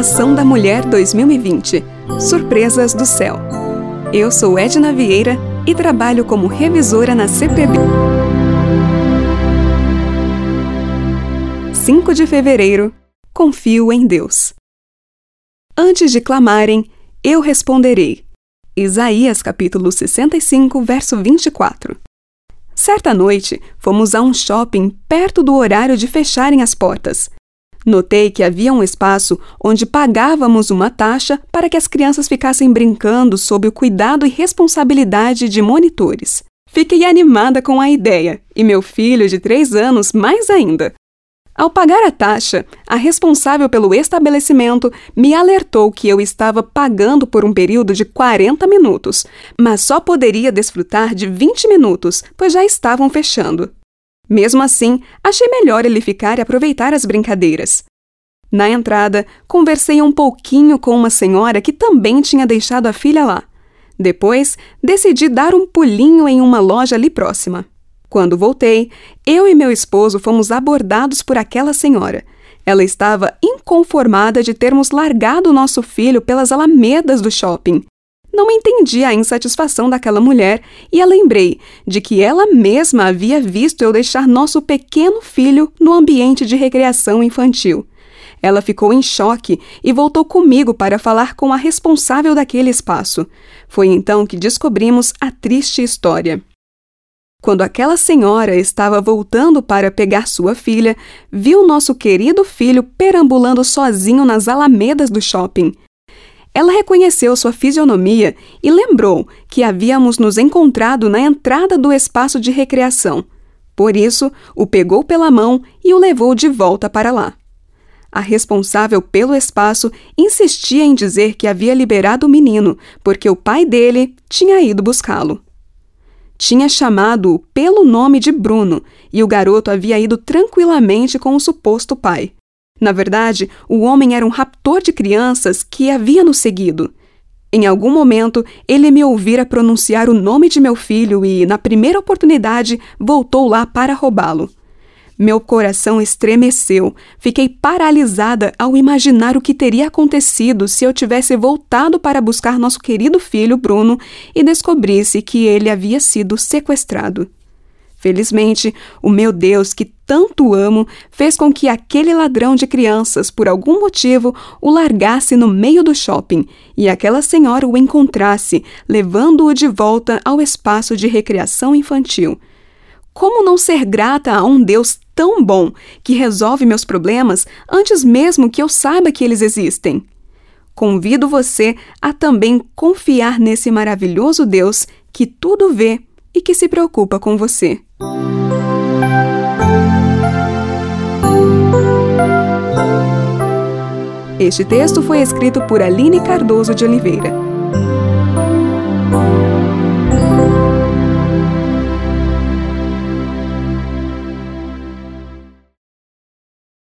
Revelação da Mulher 2020 Surpresas do Céu. Eu sou Edna Vieira e trabalho como revisora na CPB. 5 de fevereiro Confio em Deus. Antes de clamarem, eu responderei. Isaías capítulo 65, verso 24. Certa noite, fomos a um shopping perto do horário de fecharem as portas. Notei que havia um espaço onde pagávamos uma taxa para que as crianças ficassem brincando sob o cuidado e responsabilidade de monitores. Fiquei animada com a ideia, e meu filho de três anos mais ainda. Ao pagar a taxa, a responsável pelo estabelecimento me alertou que eu estava pagando por um período de 40 minutos, mas só poderia desfrutar de 20 minutos, pois já estavam fechando. Mesmo assim, achei melhor ele ficar e aproveitar as brincadeiras. Na entrada, conversei um pouquinho com uma senhora que também tinha deixado a filha lá. Depois, decidi dar um pulinho em uma loja ali próxima. Quando voltei, eu e meu esposo fomos abordados por aquela senhora. Ela estava inconformada de termos largado nosso filho pelas alamedas do shopping não entendi a insatisfação daquela mulher e a lembrei de que ela mesma havia visto eu deixar nosso pequeno filho no ambiente de recreação infantil. Ela ficou em choque e voltou comigo para falar com a responsável daquele espaço. Foi então que descobrimos a triste história. Quando aquela senhora estava voltando para pegar sua filha, viu nosso querido filho perambulando sozinho nas alamedas do shopping. Ela reconheceu sua fisionomia e lembrou que havíamos nos encontrado na entrada do espaço de recreação. Por isso, o pegou pela mão e o levou de volta para lá. A responsável pelo espaço insistia em dizer que havia liberado o menino, porque o pai dele tinha ido buscá-lo. Tinha chamado-o pelo nome de Bruno e o garoto havia ido tranquilamente com o suposto pai. Na verdade, o homem era um raptor de crianças que havia nos seguido. Em algum momento, ele me ouvira pronunciar o nome de meu filho e, na primeira oportunidade, voltou lá para roubá-lo. Meu coração estremeceu. Fiquei paralisada ao imaginar o que teria acontecido se eu tivesse voltado para buscar nosso querido filho Bruno e descobrisse que ele havia sido sequestrado. Felizmente, o meu Deus, que tanto amo, fez com que aquele ladrão de crianças, por algum motivo, o largasse no meio do shopping e aquela senhora o encontrasse, levando-o de volta ao espaço de recreação infantil. Como não ser grata a um Deus tão bom que resolve meus problemas antes mesmo que eu saiba que eles existem? Convido você a também confiar nesse maravilhoso Deus que tudo vê e que se preocupa com você. Este texto foi escrito por Aline Cardoso de Oliveira